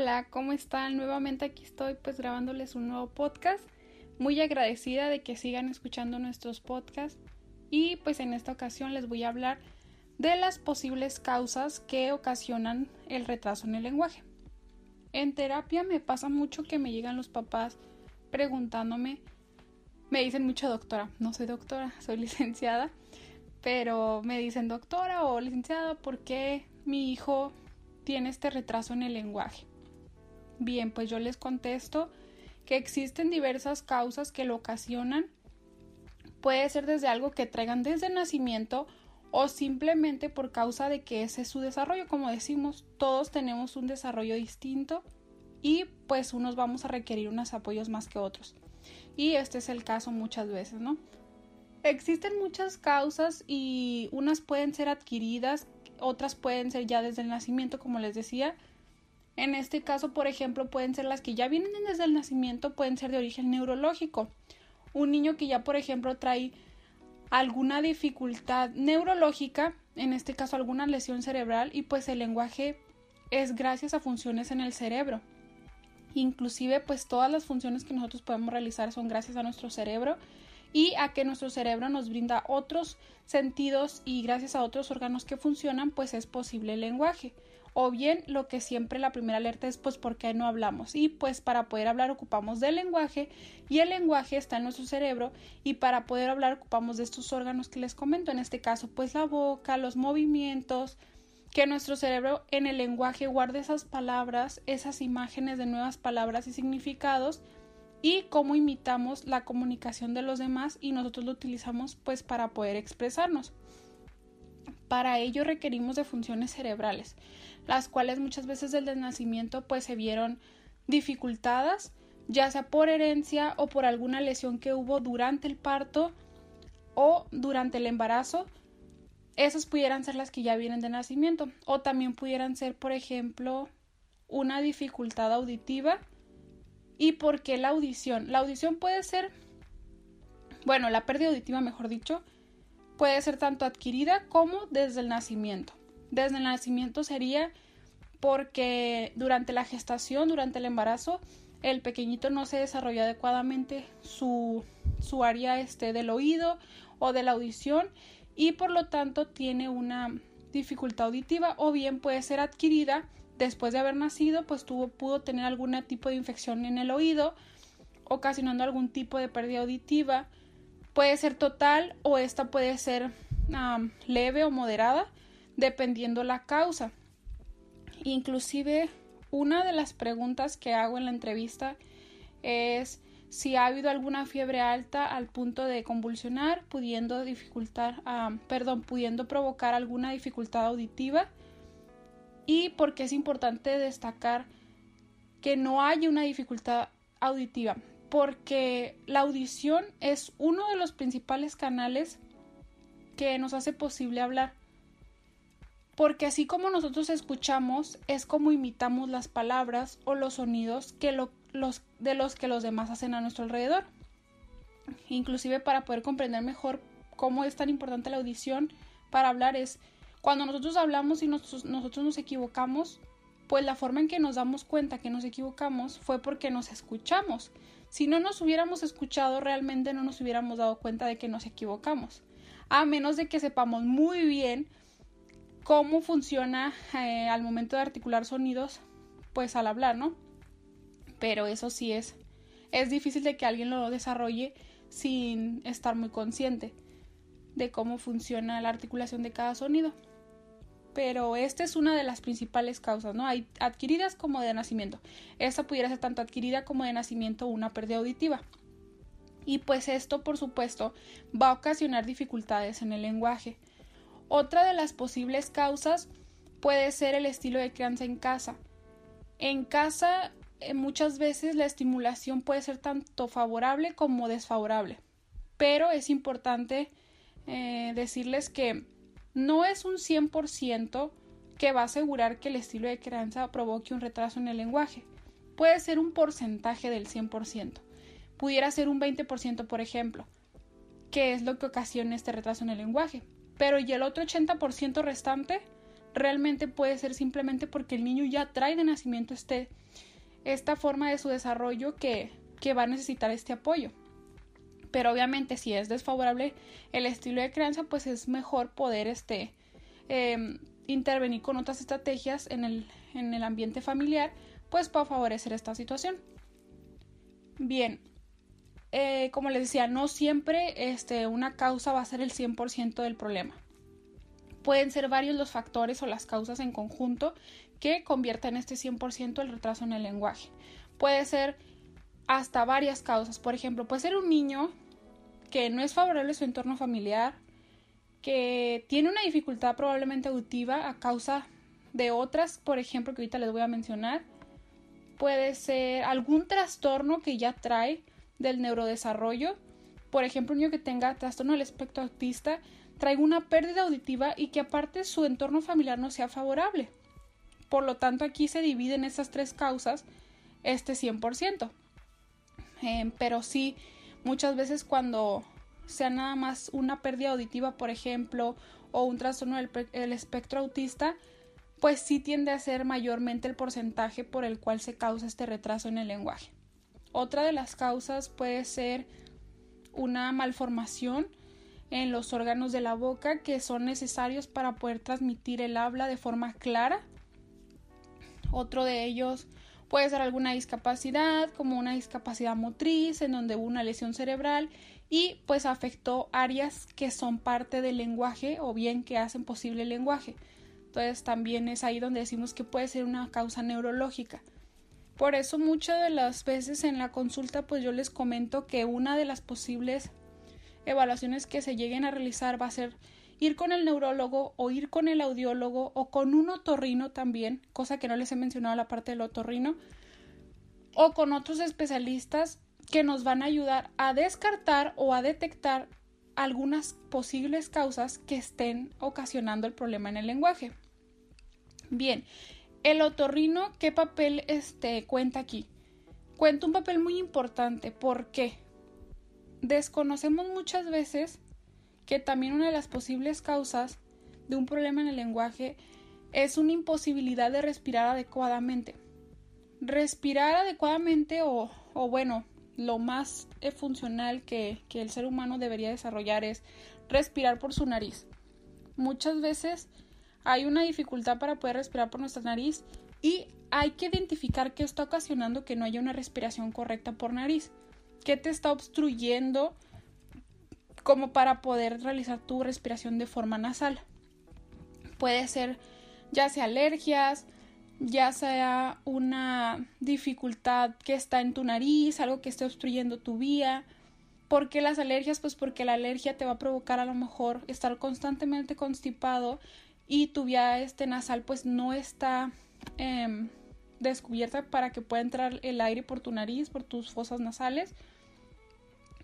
Hola, ¿cómo están? Nuevamente aquí estoy pues grabándoles un nuevo podcast. Muy agradecida de que sigan escuchando nuestros podcasts y pues en esta ocasión les voy a hablar de las posibles causas que ocasionan el retraso en el lenguaje. En terapia me pasa mucho que me llegan los papás preguntándome, me dicen mucho doctora, no soy doctora, soy licenciada, pero me dicen doctora o licenciada, ¿por qué mi hijo tiene este retraso en el lenguaje? Bien, pues yo les contesto que existen diversas causas que lo ocasionan. Puede ser desde algo que traigan desde nacimiento o simplemente por causa de que ese es su desarrollo. Como decimos, todos tenemos un desarrollo distinto y pues unos vamos a requerir unos apoyos más que otros. Y este es el caso muchas veces, ¿no? Existen muchas causas y unas pueden ser adquiridas, otras pueden ser ya desde el nacimiento, como les decía. En este caso, por ejemplo, pueden ser las que ya vienen desde el nacimiento, pueden ser de origen neurológico. Un niño que ya, por ejemplo, trae alguna dificultad neurológica, en este caso alguna lesión cerebral, y pues el lenguaje es gracias a funciones en el cerebro. Inclusive pues todas las funciones que nosotros podemos realizar son gracias a nuestro cerebro y a que nuestro cerebro nos brinda otros sentidos y gracias a otros órganos que funcionan pues es posible el lenguaje o bien lo que siempre la primera alerta es pues por qué no hablamos y pues para poder hablar ocupamos del lenguaje y el lenguaje está en nuestro cerebro y para poder hablar ocupamos de estos órganos que les comento en este caso pues la boca, los movimientos, que nuestro cerebro en el lenguaje guarde esas palabras, esas imágenes de nuevas palabras y significados y cómo imitamos la comunicación de los demás y nosotros lo utilizamos pues para poder expresarnos. Para ello requerimos de funciones cerebrales las cuales muchas veces desde el nacimiento pues se vieron dificultadas, ya sea por herencia o por alguna lesión que hubo durante el parto o durante el embarazo. Esas pudieran ser las que ya vienen de nacimiento o también pudieran ser, por ejemplo, una dificultad auditiva. ¿Y por qué la audición? La audición puede ser, bueno, la pérdida auditiva, mejor dicho, puede ser tanto adquirida como desde el nacimiento desde el nacimiento sería porque durante la gestación, durante el embarazo, el pequeñito no se desarrolló adecuadamente su, su área este, del oído o de la audición y por lo tanto tiene una dificultad auditiva o bien puede ser adquirida después de haber nacido, pues tuvo, pudo tener algún tipo de infección en el oído, ocasionando algún tipo de pérdida auditiva. Puede ser total o esta puede ser leve o moderada dependiendo la causa. Inclusive una de las preguntas que hago en la entrevista es si ha habido alguna fiebre alta al punto de convulsionar, pudiendo dificultar, perdón, pudiendo provocar alguna dificultad auditiva y porque es importante destacar que no hay una dificultad auditiva, porque la audición es uno de los principales canales que nos hace posible hablar porque así como nosotros escuchamos, es como imitamos las palabras o los sonidos que los, de los que los demás hacen a nuestro alrededor. Inclusive para poder comprender mejor cómo es tan importante la audición para hablar es cuando nosotros hablamos y nosotros, nosotros nos equivocamos, pues la forma en que nos damos cuenta que nos equivocamos fue porque nos escuchamos. Si no nos hubiéramos escuchado, realmente no nos hubiéramos dado cuenta de que nos equivocamos. A menos de que sepamos muy bien cómo funciona eh, al momento de articular sonidos, pues al hablar, ¿no? Pero eso sí es, es difícil de que alguien lo desarrolle sin estar muy consciente de cómo funciona la articulación de cada sonido. Pero esta es una de las principales causas, ¿no? Hay adquiridas como de nacimiento. Esta pudiera ser tanto adquirida como de nacimiento una pérdida auditiva. Y pues esto, por supuesto, va a ocasionar dificultades en el lenguaje. Otra de las posibles causas puede ser el estilo de crianza en casa. En casa eh, muchas veces la estimulación puede ser tanto favorable como desfavorable, pero es importante eh, decirles que no es un 100% que va a asegurar que el estilo de crianza provoque un retraso en el lenguaje. Puede ser un porcentaje del 100%. Pudiera ser un 20%, por ejemplo, que es lo que ocasiona este retraso en el lenguaje. Pero y el otro 80% restante realmente puede ser simplemente porque el niño ya trae de nacimiento este, esta forma de su desarrollo que, que va a necesitar este apoyo. Pero obviamente si es desfavorable el estilo de crianza, pues es mejor poder este, em, intervenir con otras estrategias en el, en el ambiente familiar, pues para favorecer esta situación. Bien, eh, como les decía, no siempre este, una causa va a ser el 100% del problema. Pueden ser varios los factores o las causas en conjunto que conviertan este 100% el retraso en el lenguaje. Puede ser hasta varias causas. Por ejemplo, puede ser un niño que no es favorable a su entorno familiar, que tiene una dificultad probablemente auditiva a causa de otras, por ejemplo, que ahorita les voy a mencionar. Puede ser algún trastorno que ya trae del neurodesarrollo. Por ejemplo, un niño que tenga trastorno del espectro autista traiga una pérdida auditiva y que aparte su entorno familiar no sea favorable. Por lo tanto, aquí se dividen esas tres causas este 100%. Eh, pero sí, muchas veces cuando sea nada más una pérdida auditiva, por ejemplo, o un trastorno del espectro autista, pues sí tiende a ser mayormente el porcentaje por el cual se causa este retraso en el lenguaje. Otra de las causas puede ser una malformación en los órganos de la boca que son necesarios para poder transmitir el habla de forma clara. Otro de ellos puede ser alguna discapacidad, como una discapacidad motriz, en donde hubo una lesión cerebral y pues afectó áreas que son parte del lenguaje o bien que hacen posible el lenguaje. Entonces también es ahí donde decimos que puede ser una causa neurológica. Por eso muchas de las veces en la consulta pues yo les comento que una de las posibles evaluaciones que se lleguen a realizar va a ser ir con el neurólogo o ir con el audiólogo o con un otorrino también, cosa que no les he mencionado la parte del otorrino, o con otros especialistas que nos van a ayudar a descartar o a detectar algunas posibles causas que estén ocasionando el problema en el lenguaje. Bien, el otorrino, ¿qué papel este, cuenta aquí? Cuenta un papel muy importante. ¿Por qué? Desconocemos muchas veces que también una de las posibles causas de un problema en el lenguaje es una imposibilidad de respirar adecuadamente. Respirar adecuadamente o, bueno, lo más eh, funcional que el ser humano debería desarrollar es respirar por su nariz. Muchas veces hay una dificultad para poder respirar por nuestra nariz y hay que identificar qué está ocasionando que no haya una respiración correcta por nariz. ¿Qué te está obstruyendo como para poder realizar tu respiración de forma nasal? Puede ser ya sea alergias, ya sea una dificultad que está en tu nariz, algo que esté obstruyendo tu vía. ¿Por qué las alergias? Pues porque la alergia te va a provocar a lo mejor estar constantemente constipado y tu vía este nasal pues no está em, descubierta para que pueda entrar el aire por tu nariz, por tus fosas nasales.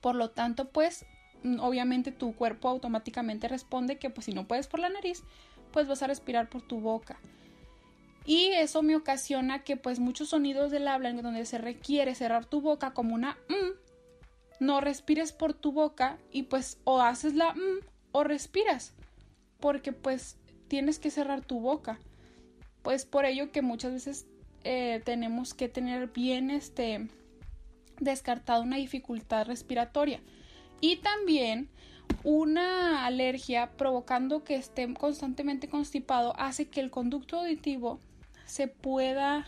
Por lo tanto, pues mm, obviamente tu cuerpo automáticamente responde que pues si no puedes por la nariz, pues vas a respirar por tu boca y eso me ocasiona que pues muchos sonidos del habla en donde se requiere cerrar tu boca como una m, no respires por tu boca y pues o haces la m o respiras porque pues tienes que cerrar tu boca pues por ello que muchas veces eh, tenemos que tener bien este descartado una dificultad respiratoria y también una alergia provocando que esté constantemente constipado hace que el conducto auditivo se pueda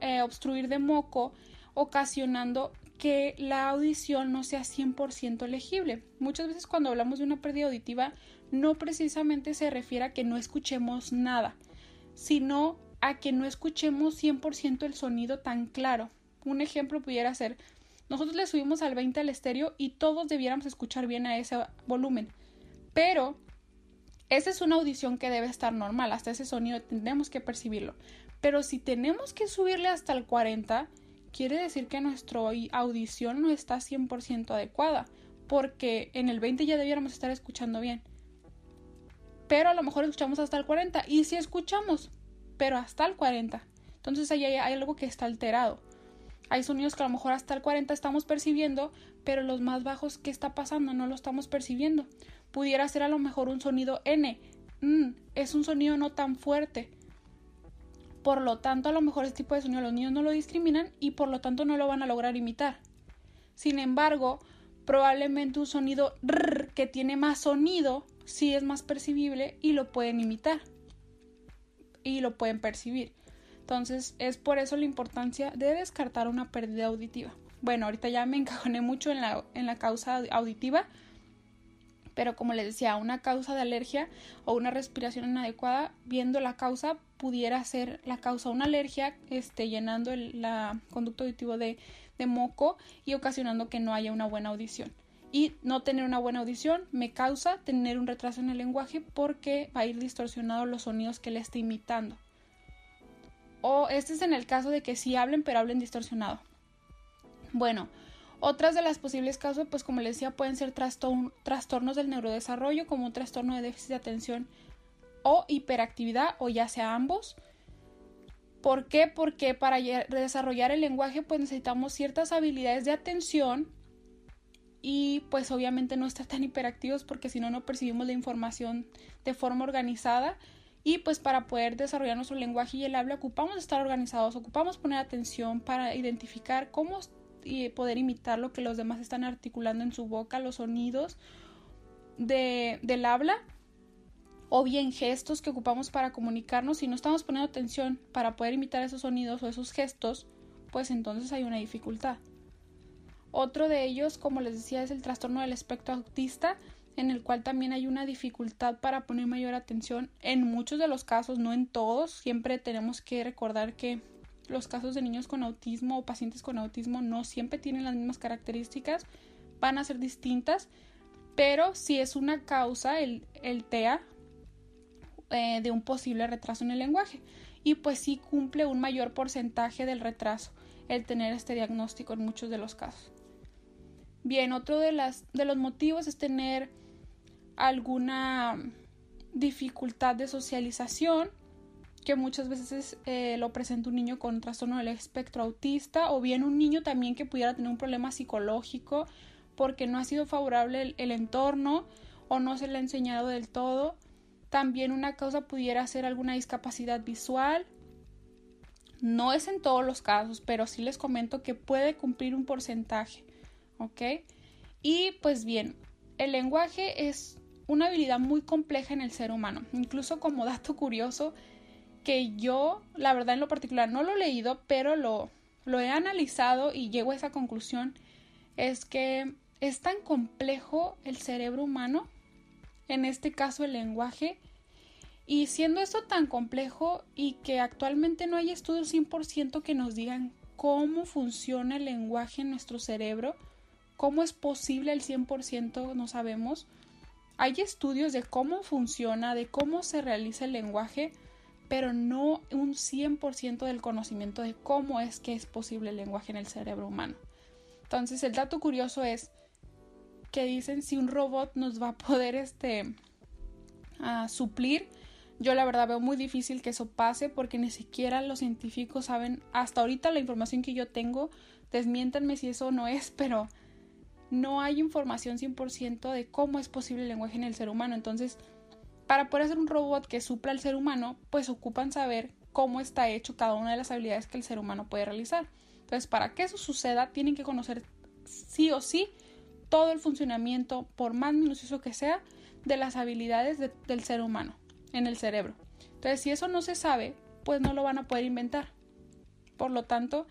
eh, obstruir de moco, ocasionando que la audición no sea 100% legible. Muchas veces cuando hablamos de una pérdida auditiva no precisamente se refiere a que no escuchemos nada, sino a que no escuchemos 100% el sonido tan claro. Un ejemplo pudiera ser nosotros le subimos al 20 al estéreo y todos debiéramos escuchar bien a ese volumen. Pero esa es una audición que debe estar normal, hasta ese sonido tenemos que percibirlo. Pero si tenemos que subirle hasta el 40, quiere decir que nuestra audición no está 100% adecuada, porque en el 20 ya debiéramos estar escuchando bien. Pero a lo mejor escuchamos hasta el 40, y si escuchamos, pero hasta el 40. Entonces ahí hay, algo que está alterado. Hay sonidos que a lo mejor hasta el 40 estamos percibiendo, pero los más bajos, ¿qué está pasando? No lo estamos percibiendo. Pudiera ser a lo mejor un sonido N. Mm, es un sonido no tan fuerte. Por lo tanto, a lo mejor este tipo de sonido los niños no lo discriminan y por lo tanto no lo van a lograr imitar. Sin embargo, probablemente un sonido R que tiene más sonido sí es más percibible y lo pueden imitar. Y lo pueden percibir. Entonces es por eso la importancia de descartar una pérdida auditiva. Bueno, ahorita ya me encajoné mucho en la, en la causa auditiva, pero como les decía, una causa de alergia o una respiración inadecuada, viendo la causa, pudiera ser la causa una alergia, este, llenando el la conducto auditivo de, de moco y ocasionando que no haya una buena audición. Y no tener una buena audición me causa tener un retraso en el lenguaje porque va a ir distorsionado los sonidos que le esté imitando. O este es en el caso de que sí hablen, pero hablen distorsionado. Bueno, otras de las posibles causas, pues como les decía, pueden ser trastornos del neurodesarrollo, como un trastorno de déficit de atención o hiperactividad, o ya sea ambos. ¿Por qué? Porque para desarrollar el lenguaje, pues necesitamos ciertas habilidades de atención y pues obviamente no estar tan hiperactivos porque si no no percibimos la información de forma organizada y pues para poder desarrollar nuestro lenguaje y el habla ocupamos estar organizados, ocupamos poner atención para identificar cómo y poder imitar lo que los demás están articulando en su boca, los sonidos de, del habla o bien gestos que ocupamos para comunicarnos. Si no estamos poniendo atención para poder imitar esos sonidos o esos gestos, pues entonces hay una dificultad. Otro de ellos, como les decía, es el trastorno del espectro autista, en el cual también hay una dificultad para poner mayor atención. En muchos de los casos, no en todos, siempre tenemos que recordar que los casos de niños con autismo o pacientes con autismo no siempre tienen las mismas características, van a ser distintas, pero si es una causa, el, el TEA, eh, de un posible retraso en el lenguaje. Y pues sí cumple un mayor porcentaje del retraso el tener este diagnóstico en muchos de los casos. Bien, otro de, las, de los motivos es tener alguna dificultad de socialización que muchas veces eh, lo presenta un niño con trastorno del espectro autista o bien un niño también que pudiera tener un problema psicológico porque no ha sido favorable el, entorno o no se le ha enseñado del todo. También una causa pudiera ser alguna discapacidad visual. No es en todos los casos, pero sí les comento que puede cumplir un porcentaje. ¿Ok? Y pues bien, el lenguaje es una habilidad muy compleja en el ser humano. Incluso como dato curioso, que yo, la verdad en lo particular, no lo he leído, pero lo, lo he analizado y llego a esa conclusión, es que es tan complejo el cerebro humano, en este caso el lenguaje, y siendo esto tan complejo y que actualmente no hay estudios 100% que nos digan cómo funciona el lenguaje en nuestro cerebro, cómo es posible el 100% no sabemos. Hay estudios de cómo funciona, de cómo se realiza el lenguaje, pero no un 100% del conocimiento de cómo es que es posible el lenguaje en el cerebro humano. Entonces, el dato curioso es que dicen si un robot nos va a poder este, suplir. Yo la verdad veo muy difícil que eso pase porque ni siquiera los científicos saben, hasta ahorita la información que yo tengo, desmiéntanme si eso no es, pero no hay información 100% de cómo es posible el lenguaje en el ser humano. Entonces, para poder hacer un robot que supla al ser humano, pues ocupan saber cómo está hecho cada una de las habilidades que el ser humano puede realizar. Entonces, para que eso suceda, tienen que conocer sí o sí todo el funcionamiento, por más minucioso que sea, de las habilidades del ser humano en el cerebro. Entonces, si eso no se sabe, pues no lo van a poder inventar. Por lo tanto,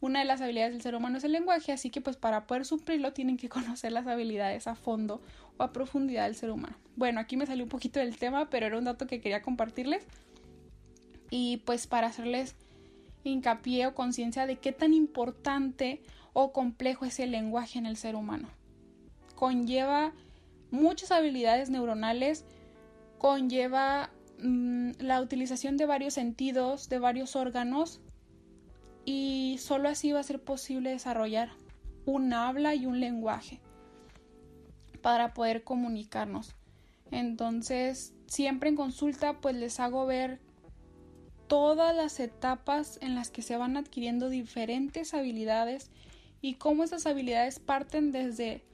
una de las habilidades del ser humano es el lenguaje, así que pues para poder suplirlo tienen que conocer las habilidades a fondo o a profundidad del ser humano. Bueno, aquí me salió un poquito del tema, pero era un dato que quería compartirles. Y pues para hacerles hincapié o conciencia de qué tan importante o complejo es el lenguaje en el ser humano. Conlleva muchas habilidades neuronales, conlleva mm, la utilización de varios sentidos, de varios órganos, y solo así va a ser posible desarrollar un habla y un lenguaje para poder comunicarnos. Entonces, siempre en consulta, pues les hago ver todas las etapas en las que se van adquiriendo diferentes habilidades y cómo esas habilidades parten desde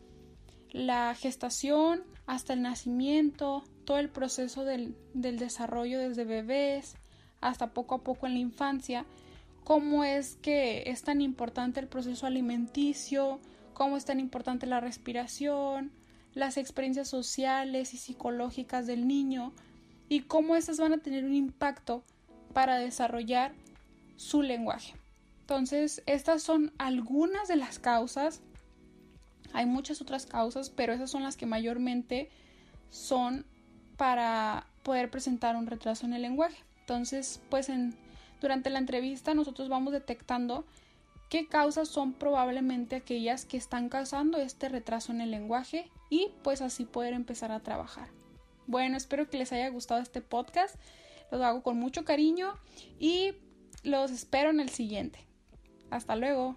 la gestación hasta el nacimiento, todo el proceso del, del, desarrollo desde bebés hasta poco a poco en la infancia, cómo es que es tan importante el proceso alimenticio, cómo es tan importante la respiración, las experiencias sociales y psicológicas del niño y cómo esas van a tener un impacto para desarrollar su lenguaje. Entonces, estas son algunas de las causas. Hay muchas otras causas, pero esas son las que mayormente son para poder presentar un retraso en el lenguaje. Entonces, pues en, durante la entrevista nosotros vamos detectando qué causas son probablemente aquellas que están causando este retraso en el lenguaje y pues así poder empezar a trabajar. Bueno, espero que les haya gustado este podcast. Los hago con mucho cariño y los espero en el siguiente. Hasta luego.